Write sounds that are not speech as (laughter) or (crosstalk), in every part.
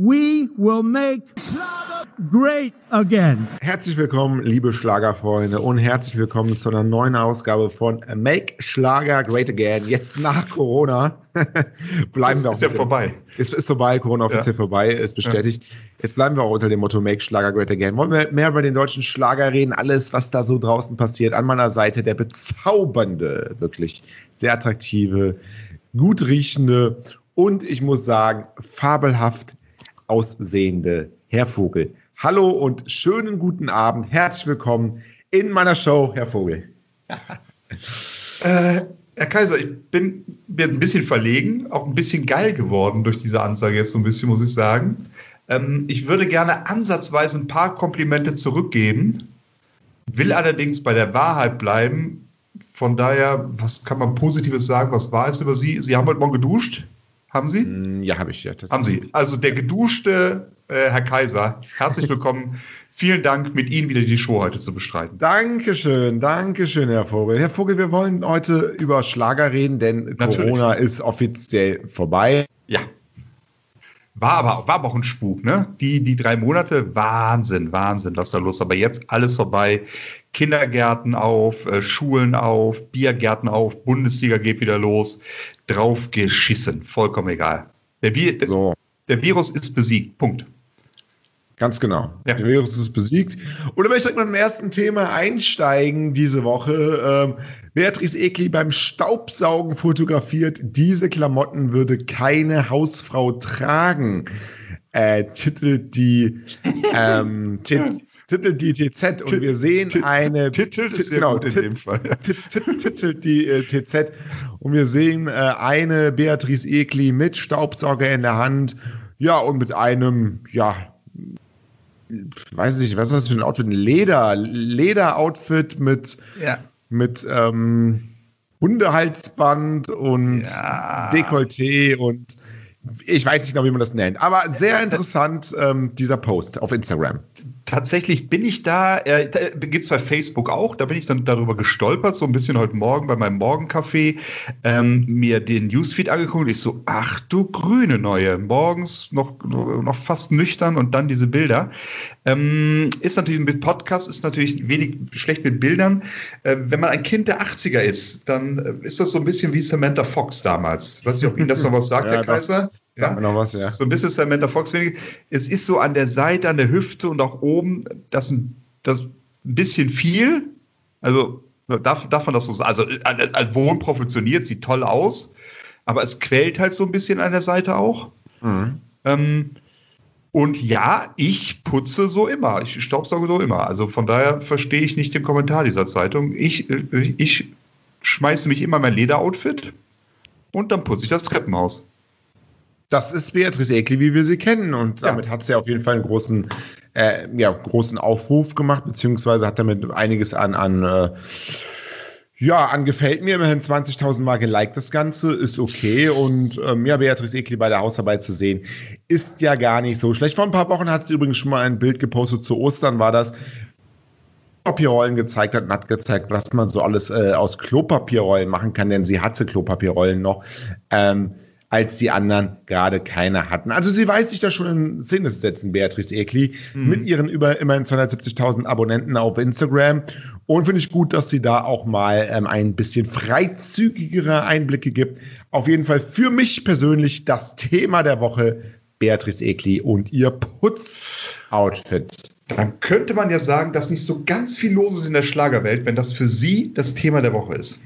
we will make Schlager great again. Herzlich willkommen, liebe Schlagerfreunde, und herzlich willkommen zu einer neuen Ausgabe von Make Schlager Great Again. Jetzt nach Corona (laughs) bleiben das wir auch. Ist ja vorbei. Es ist vorbei, Corona offiziell Ja. vorbei, ist bestätigt. Jetzt bleiben wir auch unter dem Motto Make Schlager Great Again. Wollen wir mehr über den deutschen Schlager reden? Alles, was da so draußen passiert. An meiner Seite der bezaubernde, wirklich sehr attraktive, gut riechende und ich muss sagen, fabelhaft aussehende Herr Vogel. Hallo und schönen guten Abend. Herzlich willkommen in meiner Show, Herr Vogel. (laughs) Äh, Herr Kaiser, ich bin, bin ein bisschen verlegen, auch ein bisschen geil geworden durch diese Ansage jetzt so ein bisschen, muss ich sagen. Ähm, ich würde gerne ansatzweise ein paar Komplimente zurückgeben, will allerdings bei der Wahrheit bleiben. Von daher, was kann man Positives sagen? Was war es über Sie? Sie haben heute Morgen geduscht? Haben Sie? Hm, Ja, habe ich ja. Das Haben Sie. Also der geduschte äh, Herr Kaiser, herzlich (laughs) willkommen. Vielen Dank, mit Ihnen wieder die Show heute zu bestreiten. Dankeschön, Dankeschön, Herr Vogel. Herr Vogel, wir wollen heute über Schlager reden, denn Natürlich. Corona ist offiziell vorbei. Ja. War aber, war aber auch ein Spuk, ne? Die, die drei Monate, Wahnsinn, Wahnsinn, was da los war. Aber jetzt alles vorbei. Kindergärten auf, äh, Schulen auf, Biergärten auf, Bundesliga geht wieder los. Drauf geschissen, vollkommen egal. Der, Vi So, der Virus ist besiegt, Punkt. Ganz genau. Ja. Der Virus ist besiegt. Und da möchte ich direkt mit dem ersten Thema einsteigen diese Woche. Ähm, Beatrice Egli beim Staubsaugen fotografiert. Diese Klamotten würde keine Hausfrau tragen. Äh, titelt die ähm, (laughs) tit- titelt die TZ und wir sehen eine Titelt ist genau, gut in dem Fall. tit- tit- titelt die äh, TZ und wir sehen äh, eine Beatrice Egli mit Staubsauger in der Hand, ja und mit einem, ja, weiß nicht, was ist das für ein Outfit? Ein Leder, Leder-Outfit mit, Ja. mit ähm, Hundehalsband und Ja. Dekolleté und ich weiß nicht genau, wie man das nennt, aber sehr (laughs) interessant ähm, dieser Post auf Instagram. Tatsächlich bin ich da, äh, da gibt es bei Facebook auch, da bin ich dann darüber gestolpert, so ein bisschen heute Morgen bei meinem Morgenkaffee, ähm, mir den Newsfeed angeguckt und ich so, ach du grüne Neue, morgens noch, noch fast nüchtern und dann diese Bilder. Ähm, ist natürlich mit Podcast, ist natürlich wenig schlecht mit Bildern. Äh, wenn man ein Kind der 80er ist, dann äh, ist das so ein bisschen wie Samantha Fox damals. Ich weiß nicht, ob Ihnen das noch was sagt, Ja, Herr. Kaiser. Ja, noch was, ja. So ein bisschen Samantha Fox. Es ist so an der Seite, an der Hüfte und auch oben, das, ein- das ein bisschen viel. Also darf, darf man das so sagen? Also als wohl proportioniert, sieht toll aus, aber es quält halt so ein bisschen an der Seite auch. Ähm, und ja, ich putze so immer. Ich staubsauge so immer. Also von daher verstehe ich nicht den Kommentar dieser Zeitung. Ich, äh, ich schmeiße mich immer in mein Lederoutfit und dann putze ich das Treppenhaus. Das ist Beatrice Egli, wie wir sie kennen. Und Ja. damit hat sie auf jeden Fall einen großen, äh, ja, großen Aufruf gemacht, beziehungsweise hat damit einiges an, an äh, ja, an gefällt mir. Immerhin 20.000 Mal geliked das Ganze, ist okay. Und ähm, ja, Beatrice Egli bei der Hausarbeit zu sehen, ist ja gar nicht so schlecht. Vor ein paar Wochen hat sie übrigens schon mal ein Bild gepostet. Zu Ostern war das. Klopapierrollen gezeigt hat und hat gezeigt, was man so alles äh, aus Klopapierrollen machen kann, denn sie hatte Klopapierrollen noch. Ähm, als die anderen gerade keine hatten. Also sie weiß sich da schon in Szene zu setzen, Beatrice Egli, mit ihren über immerhin 270.000 Abonnenten auf Instagram. Und finde ich gut, dass sie da auch mal ähm, ein bisschen freizügigere Einblicke gibt. Auf jeden Fall für mich persönlich das Thema der Woche, Beatrice Egli und ihr Putzoutfit. Dann könnte man ja sagen, dass nicht so ganz viel los ist in der Schlagerwelt, wenn das für Sie das Thema der Woche ist.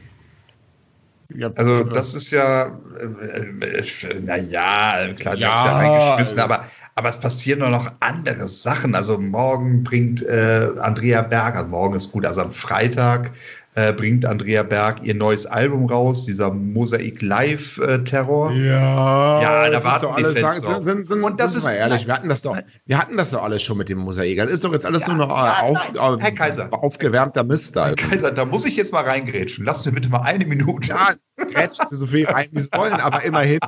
Also das ist ja, äh, äh, naja, klar, die Ja, hat's ja reingeschmissen, also- aber, aber es passieren doch noch andere Sachen. Also morgen bringt äh, Andrea Berg, also morgen ist gut, also am Freitag äh, bringt Andrea Berg ihr neues Album raus, dieser Mosaik Live äh, Terror. Ja, Ja, da warten doch alles, sagen, drauf. sind, sind, Und das sind ist- wir ehrlich, nein. wir hatten das doch, wir hatten das doch alles schon mit dem Mosaik. Das ist doch jetzt alles Ja, nur noch ja, auf, nein, Herr Kaiser. aufgewärmter Mist. da. Kaiser, da muss ich jetzt mal reingrätschen. Lass mir bitte mal eine Minute. Ja, grätschen Sie so viel rein, wie Sie wollen, aber immerhin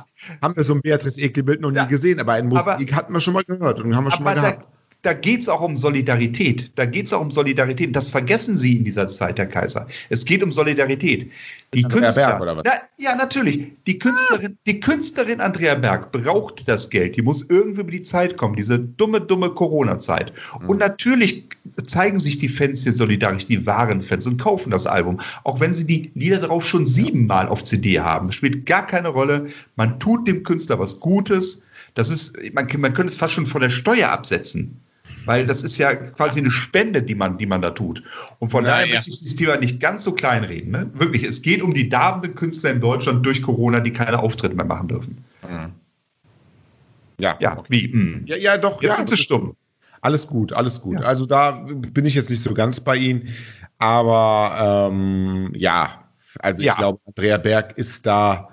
haben wir so ein Beatrice Egli-Bild noch nie gesehen, aber ein aber- Mosaik hatten wir schon mal gehört und haben wir schon mal Aber gehabt. Da geht es auch um Solidarität. Da geht es auch um Solidarität. Das vergessen Sie in dieser Zeit, Herr Kaiser. Es geht um Solidarität. Die Künstler, Berg, oder was? Na, ja, natürlich. Die Künstlerin, die Künstlerin Andrea Berg braucht das Geld. Die muss irgendwie über die Zeit kommen, diese dumme, dumme Corona-Zeit. Mhm. Und natürlich zeigen sich die Fans hier solidarisch, die wahren Fans, und kaufen das Album. Auch wenn sie die Lieder darauf schon siebenmal auf CD haben. Spielt gar keine Rolle. Man tut dem Künstler was Gutes. Das ist, man, man könnte es fast schon von der Steuer absetzen. Weil das ist ja quasi eine Spende, die man, die man da tut. Und von Ja, daher ja. möchte ich dieses Thema nicht ganz so kleinreden. Ne? Wirklich, es geht um die darbenden Künstler in Deutschland durch Corona, die keine Auftritte mehr machen dürfen. Ja, Ja, okay. wie? hm. ja, ja, doch. Jetzt ja, sind sie stumm. Alles gut, alles gut. Ja. Also da bin ich jetzt nicht so ganz bei Ihnen. Aber ähm, ja, also Ja. ich glaube, Andrea Berg ist da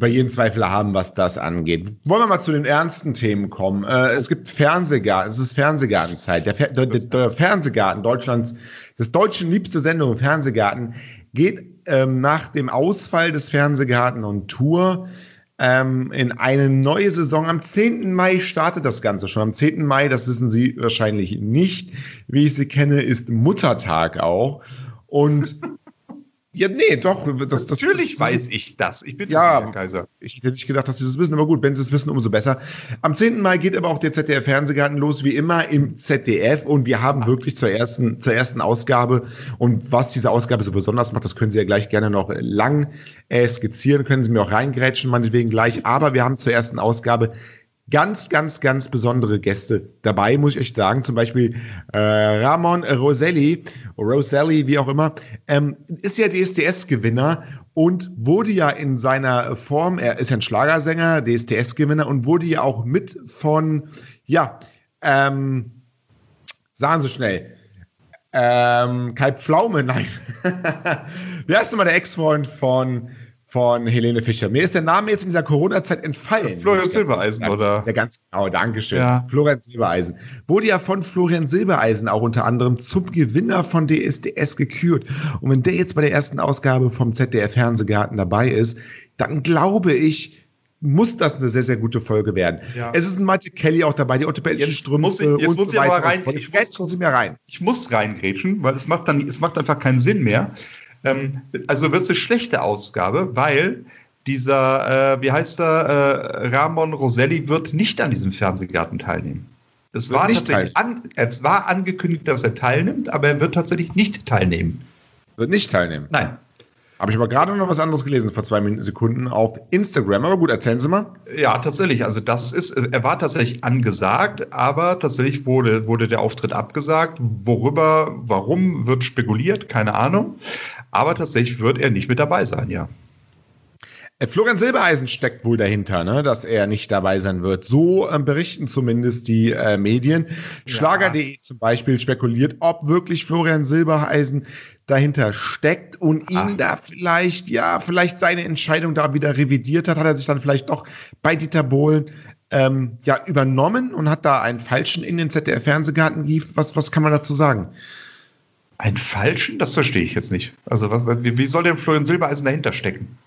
bei jeden Zweifel haben, was das angeht. Wollen wir mal zu den ernsten Themen kommen? Äh, es gibt Fernsehgarten, es ist Fernsehgartenzeit. Der, Fer der, der, Fernsehgarten Deutschlands, das deutschen liebste Sendung Fernsehgarten, geht ähm, nach dem Ausfall des Fernsehgarten und Tour ähm, in eine neue Saison. Am 10. Mai startet das Ganze schon. Am 10. Mai, das wissen Sie wahrscheinlich nicht, wie ich Sie kenne, ist Muttertag auch. Und (laughs) ja, nee, doch. Das, das, Natürlich das, weiß ich das. Ich bin Ja. Herr Kaiser. ich hätte nicht gedacht, dass Sie das wissen, aber gut, wenn Sie es wissen, umso besser. Am 10. Mai geht aber auch der ZDF-Fernsehgarten los, wie immer im ZDF. Und wir haben wirklich zur ersten, zur ersten Ausgabe. Und was diese Ausgabe so besonders macht, das können Sie ja gleich gerne noch lang äh, skizzieren, können Sie mir auch reingrätschen, meinetwegen gleich. Aber wir haben zur ersten Ausgabe ganz, ganz, ganz besondere Gäste dabei, muss ich euch sagen. Zum Beispiel äh, Ramon Roselli, Roselli, wie auch immer, ähm, ist ja DSDS-Gewinner und wurde ja in seiner Form, er ist ein Schlagersänger, DSDS-Gewinner und wurde ja auch mit von, ja, ähm, sagen Sie schnell, ähm, Kai Pflaume, (laughs) nein. Wie heißt nochmal der Ex-Freund von, von Helene Fischer? Mir ist der Name jetzt in dieser Corona-Zeit entfallen. Florian Silbereisen, oder? Ja, ganz genau, Dankeschön. Ja. Florian Silbereisen. Wurde ja von Florian Silbereisen auch unter anderem zum Gewinner von DSDS gekürt. Und wenn der jetzt bei der ersten Ausgabe vom ZDF Fernsehgarten dabei ist, dann glaube ich, muss das eine sehr, sehr gute Folge werden. Ja. Es ist ein Mathe Kelly auch dabei, die orthopädischen Strümpfe muss ich- jetzt und muss so ich aber rein- ich muss rein. Ich muss reingrätschen, weil es macht dann, es macht einfach keinen Sinn mehr. Ähm, also wird es eine schlechte Ausgabe, weil dieser, äh, wie heißt er, äh, Ramon Roselli wird nicht an diesem Fernsehgarten teilnehmen. Es war nicht tatsächlich an, es war angekündigt, dass er teilnimmt, aber er wird tatsächlich nicht teilnehmen. Wird nicht teilnehmen. Nein. Habe ich aber gerade noch was anderes gelesen vor zwei Sekunden auf Instagram. Aber gut, erzählen Sie mal. Ja, tatsächlich. Also das ist, er war tatsächlich angesagt, aber tatsächlich wurde, wurde der Auftritt abgesagt. Worüber, warum wird spekuliert? Keine Ahnung. Aber tatsächlich wird er nicht mit dabei sein, ja. Äh, Florian Silbereisen steckt wohl dahinter, ne, dass er nicht dabei sein wird. So ähm, berichten zumindest die äh, Medien. Ja. Schlager.de zum Beispiel spekuliert, ob wirklich Florian Silbereisen dahinter steckt und ihn Ah. da vielleicht, ja, vielleicht seine Entscheidung da wieder revidiert hat, hat er sich dann vielleicht doch bei Dieter Bohlen ähm, ja übernommen und hat da einen falschen in den ZDF-Fernsehgarten lief. Was, was kann man dazu sagen? Einen falschen? Das verstehe ich jetzt nicht. Also was, wie, wie soll denn Florian Silbereisen dahinter stecken?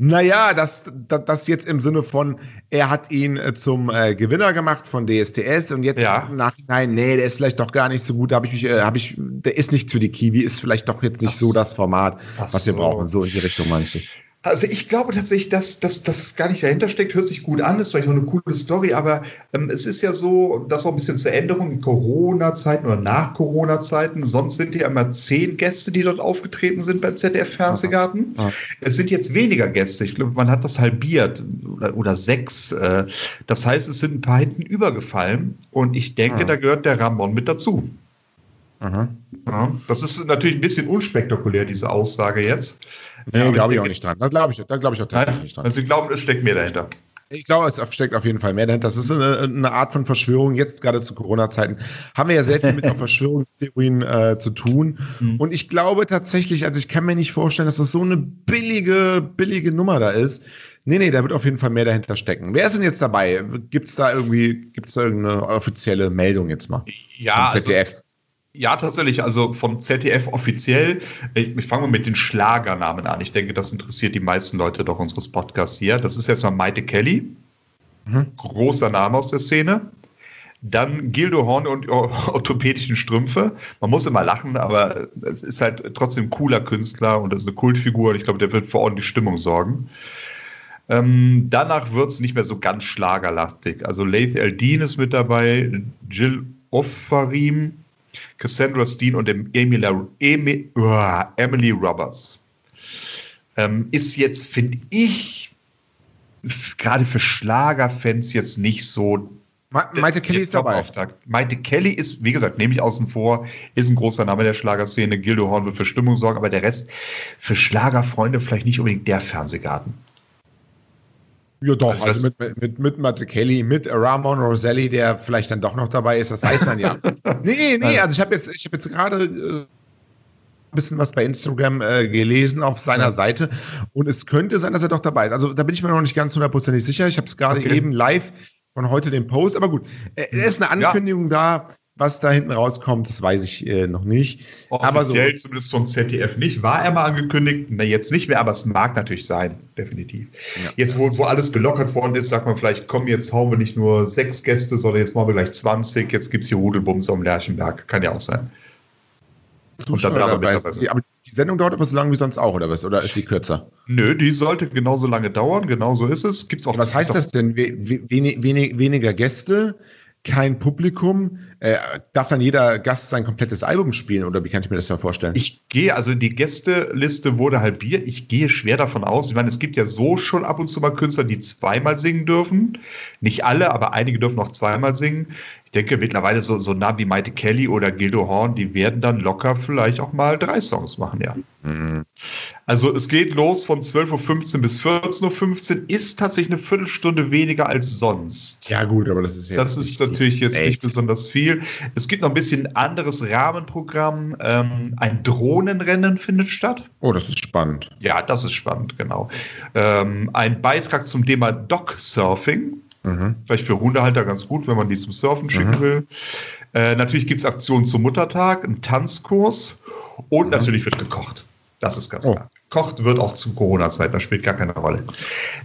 Naja, das, das, das jetzt im Sinne von, er hat ihn äh, zum äh, Gewinner gemacht von DSDS und jetzt Ja. im Nachhinein, nee, der ist vielleicht doch gar nicht so gut, da habe ich mich, äh, habe ich, der ist nicht für die Kiwi, ist vielleicht doch jetzt nicht Ach so das Format, was wir so. brauchen. So in die Richtung meine ich das. Also ich glaube tatsächlich, dass dass das gar nicht dahinter steckt. Hört sich gut an, ist vielleicht auch eine coole Story, aber ähm, es ist ja so, das auch ein bisschen zur Änderung in Corona-Zeiten oder nach Corona-Zeiten. Sonst sind ja immer zehn Gäste, die dort aufgetreten sind beim ZDF-Fernsehgarten. Aha. Es sind jetzt weniger Gäste. Ich glaube, man hat das halbiert oder, oder sechs. Äh, Das heißt, es sind ein paar hinten übergefallen und ich denke, Ah. da gehört der Ramon mit dazu. Aha. Ja, das ist natürlich ein bisschen unspektakulär, diese Aussage jetzt. Nee, Ja, glaube ich denke- auch nicht dran. Da glaube ich, da glaube ich auch tatsächlich Nein, nicht dran. also ich glaube, es steckt mehr dahinter. Ich glaube, es steckt auf jeden Fall mehr dahinter. Das ist eine, eine Art von Verschwörung. Jetzt gerade zu Corona-Zeiten haben wir ja sehr viel mit (laughs) Verschwörungstheorien äh, zu tun. Mhm. Und ich glaube tatsächlich, also ich kann mir nicht vorstellen, dass das so eine billige, billige Nummer da ist. Nee, nee, da wird auf jeden Fall mehr dahinter stecken. Wer ist denn jetzt dabei? Gibt es da irgendwie, gibt es da irgendeine offizielle Meldung jetzt mal? Ja, Vom also, ZDF. Ja, tatsächlich. Also vom ZDF offiziell. Ich, ich fange mal mit den Schlagernamen an. Ich denke, das interessiert die meisten Leute doch unseres Podcasts hier. Das ist erstmal Maite Kelly. Mhm. Großer Name aus der Szene. Dann Gildo Horn und (laughs) orthopädischen Strümpfe. Man muss immer lachen, aber es ist halt trotzdem ein cooler Künstler und das ist eine Kultfigur und ich glaube, der wird für ordentlich Stimmung sorgen. Ähm, danach wird es nicht mehr so ganz schlagerlastig. Also Laith Eldin ist mit dabei, Jill Offarim, Cassandra Steen und Emily, Emily, uh, Emily Roberts. Ähm, ist jetzt, finde ich, gerade für Schlagerfans jetzt nicht so. Maite Kelly ist dabei. Maite Kelly ist, wie gesagt, nehme ich außen vor, ist ein großer Name der Schlagerszene. Gildo Horn wird für Stimmung sorgen, aber der Rest für Schlagerfreunde vielleicht nicht unbedingt der Fernsehgarten. Ja, doch, also, also mit, mit, mit Matt Kelly, mit Ramon Roselli, der vielleicht dann doch noch dabei ist, das weiß man ja. (laughs) nee, nee, also ich habe jetzt, ich hab jetzt gerade äh, ein bisschen was bei Instagram äh, gelesen auf seiner ja. Seite und es könnte sein, dass er doch dabei ist. Also da bin ich mir noch nicht ganz hundertprozentig sicher. Ich habe es gerade okay. eben live von heute den Post, aber gut, äh, es ist eine Ankündigung ja. da was da hinten rauskommt, das weiß ich äh, noch nicht. Offiziell aber so, zumindest vom ZDF nicht. War er mal angekündigt? Na, jetzt nicht mehr, aber es mag natürlich sein, definitiv. Ja. Jetzt, wo, wo alles gelockert worden ist, sagt man vielleicht, komm, jetzt hauen wir nicht nur sechs Gäste, sondern jetzt machen wir gleich 20. Jetzt gibt es hier Rudelbums am Lerchenberg. Kann ja auch sein. Und dann aber, die, aber die Sendung dauert aber so lange wie sonst auch, oder was? Oder ist sie kürzer? Nö, die sollte genauso lange dauern, genauso ist es. Gibt's auch was heißt das denn? Wenig, wenig, weniger Gäste? kein Publikum. Äh, darf dann jeder Gast sein komplettes Album spielen oder wie kann ich mir das ja vorstellen? Ich gehe, also die Gästeliste wurde halbiert. Ich gehe schwer davon aus. Ich meine, es gibt ja so schon ab und zu mal Künstler, die zweimal singen dürfen. Nicht alle, aber einige dürfen auch zweimal singen. Ich denke mittlerweile so, so nah wie Maite Kelly oder Gildo Horn, die werden dann locker vielleicht auch mal drei Songs machen, ja. Mhm. Also es geht los von 12.15 Uhr bis 14.15 Uhr, ist tatsächlich eine Viertelstunde weniger als sonst. Ja gut, aber das ist jetzt Das ist natürlich jetzt echt. nicht besonders viel. Es gibt noch ein bisschen anderes Rahmenprogramm. Ähm, ein Drohnenrennen findet statt. Oh, das ist spannend. Ja, das ist spannend, genau. Ähm, ein Beitrag zum Thema Dog-Surfing. Mhm. Vielleicht für Hundehalter ganz gut, wenn man die zum Surfen schicken mhm. will. Äh, natürlich gibt es Aktionen zum Muttertag, einen Tanzkurs und mhm. natürlich wird gekocht. Das ist ganz oh. klar. Kocht wird auch zu Corona-Zeiten, das spielt gar keine Rolle.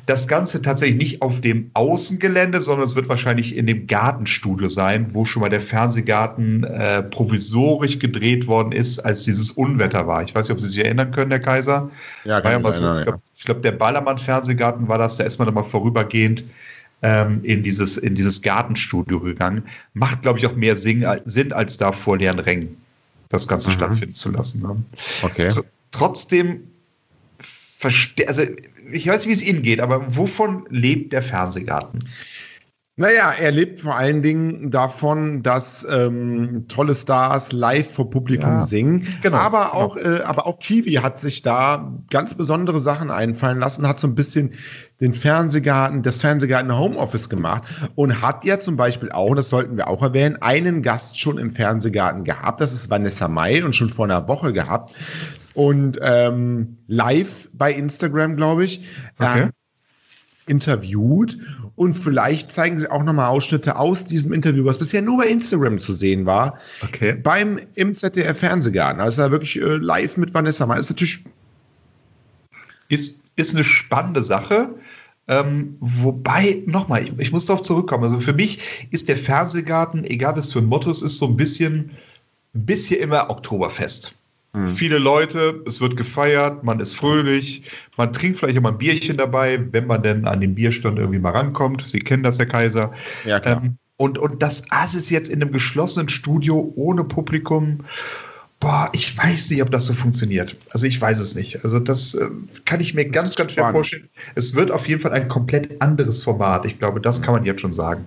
Das Ganze tatsächlich nicht auf dem Außengelände, sondern es wird wahrscheinlich in dem Gartenstudio sein, wo schon mal der Fernsehgarten äh, provisorisch gedreht worden ist, als dieses Unwetter war. Ich weiß nicht, ob Sie sich erinnern können, Herr Kaiser. Ja, kann ja so, ich glaube, glaub, der Ballermann-Fernsehgarten war das, da ist man mal vorübergehend ähm, in, dieses, in dieses Gartenstudio gegangen. Macht, glaube ich, auch mehr Sinn, als da vor leeren Rängen das Ganze mhm. stattfinden zu lassen. Ne? Okay. Tr trotzdem also ich weiß wie es Ihnen geht, aber wovon lebt der Fernsehgarten? Naja, er lebt vor allen Dingen davon, dass ähm, tolle Stars live vor Publikum ja, singen. Genau, aber, genau. auch, äh, aber auch Kiwi hat sich da ganz besondere Sachen einfallen lassen, hat so ein bisschen den Fernsehgarten, das Fernsehgarten Homeoffice gemacht und hat ja zum Beispiel auch, das sollten wir auch erwähnen, einen Gast schon im Fernsehgarten gehabt. Das ist Vanessa May und schon vor einer Woche gehabt. Und ähm, live bei Instagram, glaube ich. Okay. Ähm, interviewt und vielleicht zeigen sie auch nochmal Ausschnitte aus diesem Interview, was bisher nur bei Instagram zu sehen war, okay. beim im ZDF Fernsehgarten. Also da wirklich äh, live mit Vanessa Mann. Das ist natürlich ist, ist eine spannende Sache. Ähm, wobei, nochmal, ich, ich muss darauf zurückkommen. Also für mich ist der Fernsehgarten, egal was für ein Motto es ist, so ein bisschen, ein bisschen immer Oktoberfest. Mhm. Viele Leute, es wird gefeiert, man ist fröhlich, man trinkt vielleicht immer ein Bierchen dabei, wenn man denn an den Bierstand irgendwie mal rankommt. Sie kennen das, Herr Kaiser. Ja, klar. Ähm, und, und das ist jetzt in einem geschlossenen Studio ohne Publikum. Boah, ich weiß nicht, ob das so funktioniert. Also ich weiß es nicht. Also das äh, kann ich mir das ganz, ganz schwer vorstellen. Es wird auf jeden Fall ein komplett anderes Format. Ich glaube, das kann man jetzt schon sagen.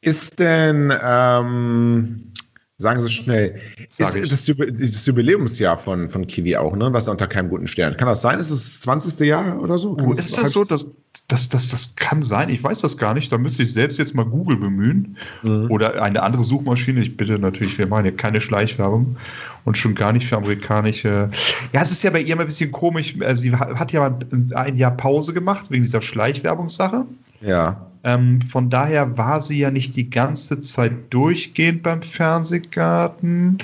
Ist denn ähm, Sagen Sie schnell. Sag ist das, das, Jubiläumsjahr von, von Kiwi auch, ne? Was unter keinem guten Stern. Kann das sein? Ist es das 20. Jahr oder so? Oh, ist das so? Das, das, das, das kann sein. Ich weiß das gar nicht. Da müsste ich selbst jetzt mal Google bemühen. Mhm. Oder eine andere Suchmaschine. Ich bitte natürlich, wir machen ja keine Schleichwerbung und schon gar nicht für amerikanische. Ja, es ist ja bei ihr mal ein bisschen komisch. Äh, sie hat ja ein Jahr Pause gemacht wegen dieser Schleichwerbungssache. Ja. Ähm, von daher war sie ja nicht die ganze Zeit durchgehend beim Fernsehgarten.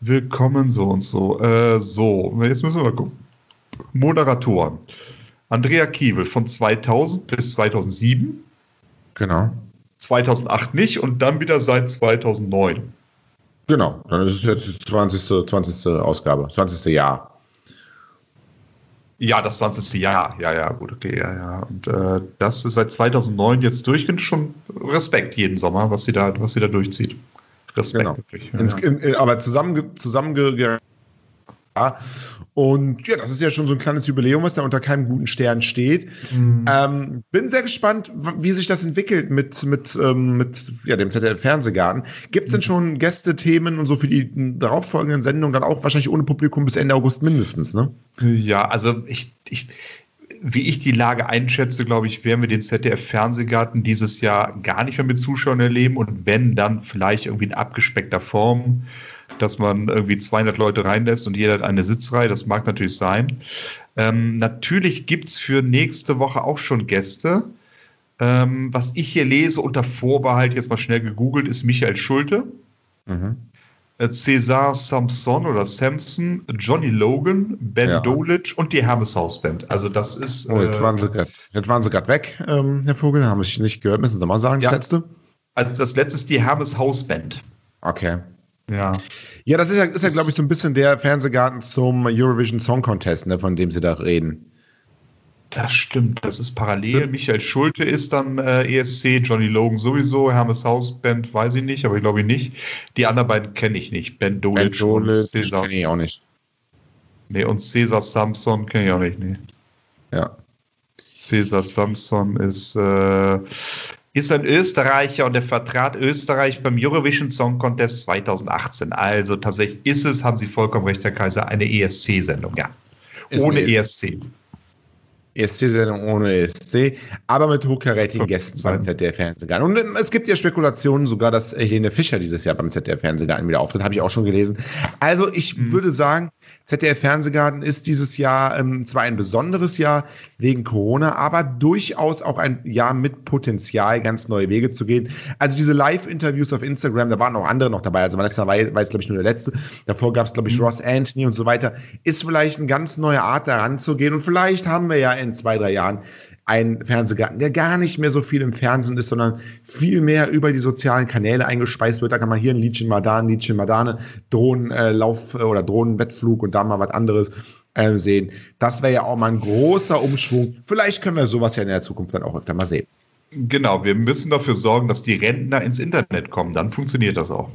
Willkommen so und so. Äh, so, jetzt müssen wir mal gucken. Moderatoren. Andrea Kiewel von 2000 bis 2007. Genau. 2008 nicht und dann wieder seit 2009. Genau, dann ist es jetzt die 20. 20. Ausgabe, 20. Jahr. Ja, das 20. Jahr. Ja, ja, gut, okay, ja, ja. Und äh, das ist seit 2009 jetzt durchgehend schon Respekt jeden Sommer, was sie da, was sie da durchzieht. Respekt genau. wirklich. Ja, Ins, in, aber zusammen, zusammenge ja. Und ja, das ist ja schon so ein kleines Jubiläum, was da unter keinem guten Stern steht. Mhm. Ähm, bin sehr gespannt, wie sich das entwickelt mit, mit, ähm, mit ja, dem ZDF-Fernsehgarten. Gibt es denn mhm. schon Gäste-Themen und so für die darauffolgenden Sendungen dann auch wahrscheinlich ohne Publikum bis Ende August mindestens, ne? Ja, also ich, ich wie ich die Lage einschätze, glaube ich, werden wir den ZDF-Fernsehgarten dieses Jahr gar nicht mehr mit Zuschauern erleben und wenn, dann vielleicht irgendwie in abgespeckter Form dass man irgendwie 200 Leute reinlässt und jeder hat eine Sitzreihe. Das mag natürlich sein. Ähm, natürlich gibt es für nächste Woche auch schon Gäste. Ähm, was ich hier lese unter Vorbehalt, jetzt mal schnell gegoogelt, ist Michael Schulte. Mhm. Äh, Cesar Samson oder Samson, Johnny Logan, Ben ja. Dolic und die Hermes Hausband. Also das ist. Oh, jetzt, waren sie gerade weg, ähm, Herr Vogel. Haben Sie nicht gehört? Müssen Sie mal sagen, das ja. letzte? Also das letzte ist die Hermes Hausband. Okay. Ja. Ja, das ist ja, ist ja glaube ich, so ein bisschen der Fernsehgarten zum Eurovision Song Contest, ne, von dem Sie da reden. Das stimmt, das ist parallel. Michael Schulte ist dann äh, ESC, Johnny Logan sowieso, Hermes Hausband weiß ich nicht, aber ich glaube nicht. Die anderen beiden kenne ich nicht. Ben Dolic, ben Dolic und Cesar. Kenne ich auch nicht. Nee, und Cesar Samson kenne ich auch nicht, nee. Ja. Cesar Samson ist äh, ist ein Österreicher und er vertrat Österreich beim Eurovision Song Contest 2018. Also tatsächlich ist es, haben Sie vollkommen recht, Herr Kaiser, eine ESC-Sendung, ja. Ist ohne ESC. ESC-Sendung ohne ESC, aber mit hochkarätigen Gästen beim ZDF-Fernsehgarten. Und ähm, es gibt ja Spekulationen sogar, dass Helene Fischer dieses Jahr beim ZDF-Fernsehgarten wieder auftritt, habe ich auch schon gelesen. Also ich mhm. würde sagen, ZDF Fernsehgarten ist dieses Jahr ähm, zwar ein besonderes Jahr wegen Corona, aber durchaus auch ein Jahr mit Potenzial, ganz neue Wege zu gehen. Also diese Live-Interviews auf Instagram, da waren auch andere noch dabei. Also Vanessa war, war jetzt, glaube ich, nur der letzte. Davor gab es, glaube ich, mhm. Ross Anthony und so weiter. Ist vielleicht eine ganz neue Art, daran zu gehen. Und vielleicht haben wir ja in zwei, drei Jahren ein Fernsehgarten, der gar nicht mehr so viel im Fernsehen ist, sondern viel mehr über die sozialen Kanäle eingespeist wird. Da kann man hier ein Liedchen mal da, ein Liedchen mal da, eine Drohnenlauf- äh, oder Drohnenwettflug und da mal was anderes äh, sehen. Das wäre ja auch mal ein großer Umschwung. Vielleicht können wir sowas ja in der Zukunft dann auch öfter mal sehen. Genau, wir müssen dafür sorgen, dass die Rentner ins Internet kommen. Dann funktioniert das auch.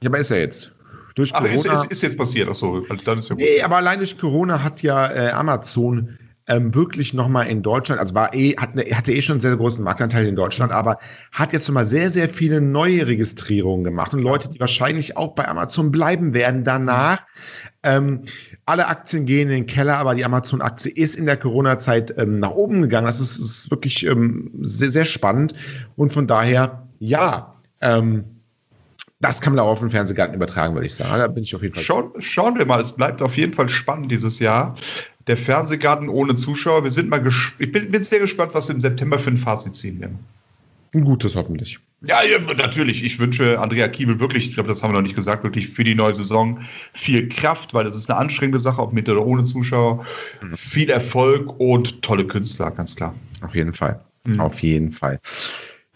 Ja, aber ist ja jetzt. Durch Corona. Ach, ist, ist, ist jetzt passiert, ach so, dann ist ja gut. Nee, aber allein durch Corona hat ja äh, Amazon ähm, wirklich nochmal in Deutschland, also war eh, hat, hatte eh schon einen sehr großen Marktanteil in Deutschland, aber hat jetzt nochmal sehr, sehr viele neue Registrierungen gemacht und Leute, die wahrscheinlich auch bei Amazon bleiben werden danach. Ähm, alle Aktien gehen in den Keller, aber die Amazon-Aktie ist in der Corona-Zeit ähm, nach oben gegangen. Das ist, ist wirklich ähm, sehr, sehr spannend. Und von daher, ja, ähm, das kann man auch auf den Fernsehgarten übertragen, würde ich sagen. Da bin ich auf jeden Fall. Schauen, schauen wir mal, es bleibt auf jeden Fall spannend dieses Jahr. Der Fernsehgarten ohne Zuschauer. Wir sind mal ich bin, bin, sehr gespannt, was wir im September für ein Fazit ziehen werden. Ein gutes hoffentlich. Ja, ja, natürlich. Ich wünsche Andrea Kiebel wirklich, ich glaube, das haben wir noch nicht gesagt, wirklich für die neue Saison viel Kraft, weil das ist eine anstrengende Sache, ob mit oder ohne Zuschauer. Mhm. Viel Erfolg und tolle Künstler, ganz klar. Auf jeden Fall. Mhm. Auf jeden Fall.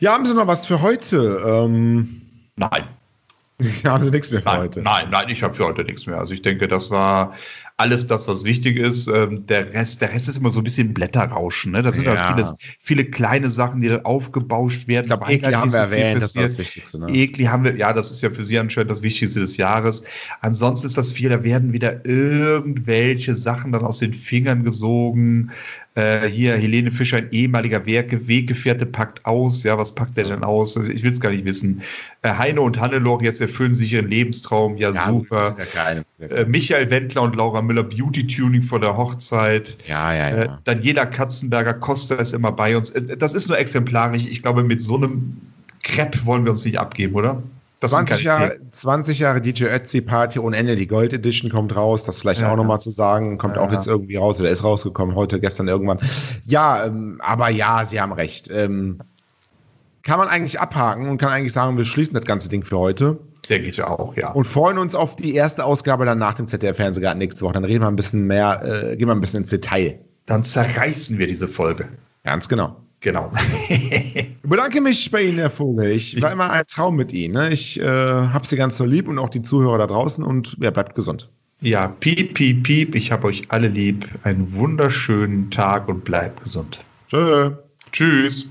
Ja, haben Sie noch was für heute? Ähm Nein. (laughs) haben Sie nichts mehr für nein, heute? Nein, nein, ich habe für heute nichts mehr. Also ich denke, das war alles das, was wichtig ist. Ähm, der Rest, der Rest ist immer so ein bisschen Blätterrauschen. Ne? Das sind ja. halt viele, viele kleine Sachen, die dann aufgebauscht werden. Ich glaube, Ekli haben wir erwähnt, das war das Wichtigste. Ne? Ekli haben wir, ja, das ist ja für Sie anscheinend das Wichtigste des Jahres. Ansonsten ist das viel, da werden wieder irgendwelche Sachen dann aus den Fingern gesogen. Äh, hier Helene Fischer, ein ehemaliger Werke, Weggefährte, packt aus. Ja, was packt er denn aus? Ich will es gar nicht wissen. Äh, Heine und Hannelore jetzt erfüllen sich ihren Lebenstraum. Ja, ja super. Ja äh, Michael Wendler und Laura Müller Beauty Tuning vor der Hochzeit. Ja, ja, ja. Äh, Daniela Katzenberger Costa ist immer bei uns. Äh, das ist nur exemplarisch. Ich glaube, mit so einem Crepe wollen wir uns nicht abgeben, oder? 20 Jahre, 20 Jahre DJ Ötzi Party ohne Ende, die Gold Edition kommt raus, das vielleicht ja, auch nochmal zu sagen, kommt ja, auch jetzt irgendwie raus oder ist rausgekommen, heute, gestern irgendwann. Ja, ähm, aber ja, Sie haben recht. Ähm, kann man eigentlich abhaken und kann eigentlich sagen, wir schließen das ganze Ding für heute. Denke ich auch, ja. Und freuen uns auf die erste Ausgabe dann nach dem ZDF-Fernsehgarten nächste Woche. Dann reden wir ein bisschen mehr, äh, gehen wir ein bisschen ins Detail. Dann zerreißen wir diese Folge. Ganz genau. Genau. ich bedanke mich bei Ihnen, Herr Vogel. Ich war immer ein Traum mit Ihnen. Ne? Ich äh, habe Sie ganz so lieb und auch die Zuhörer da draußen und ja, bleibt gesund. Ja, piep, piep, piep. Ich habe euch alle lieb. Einen wunderschönen Tag und bleibt gesund. Tschö. Tschüss.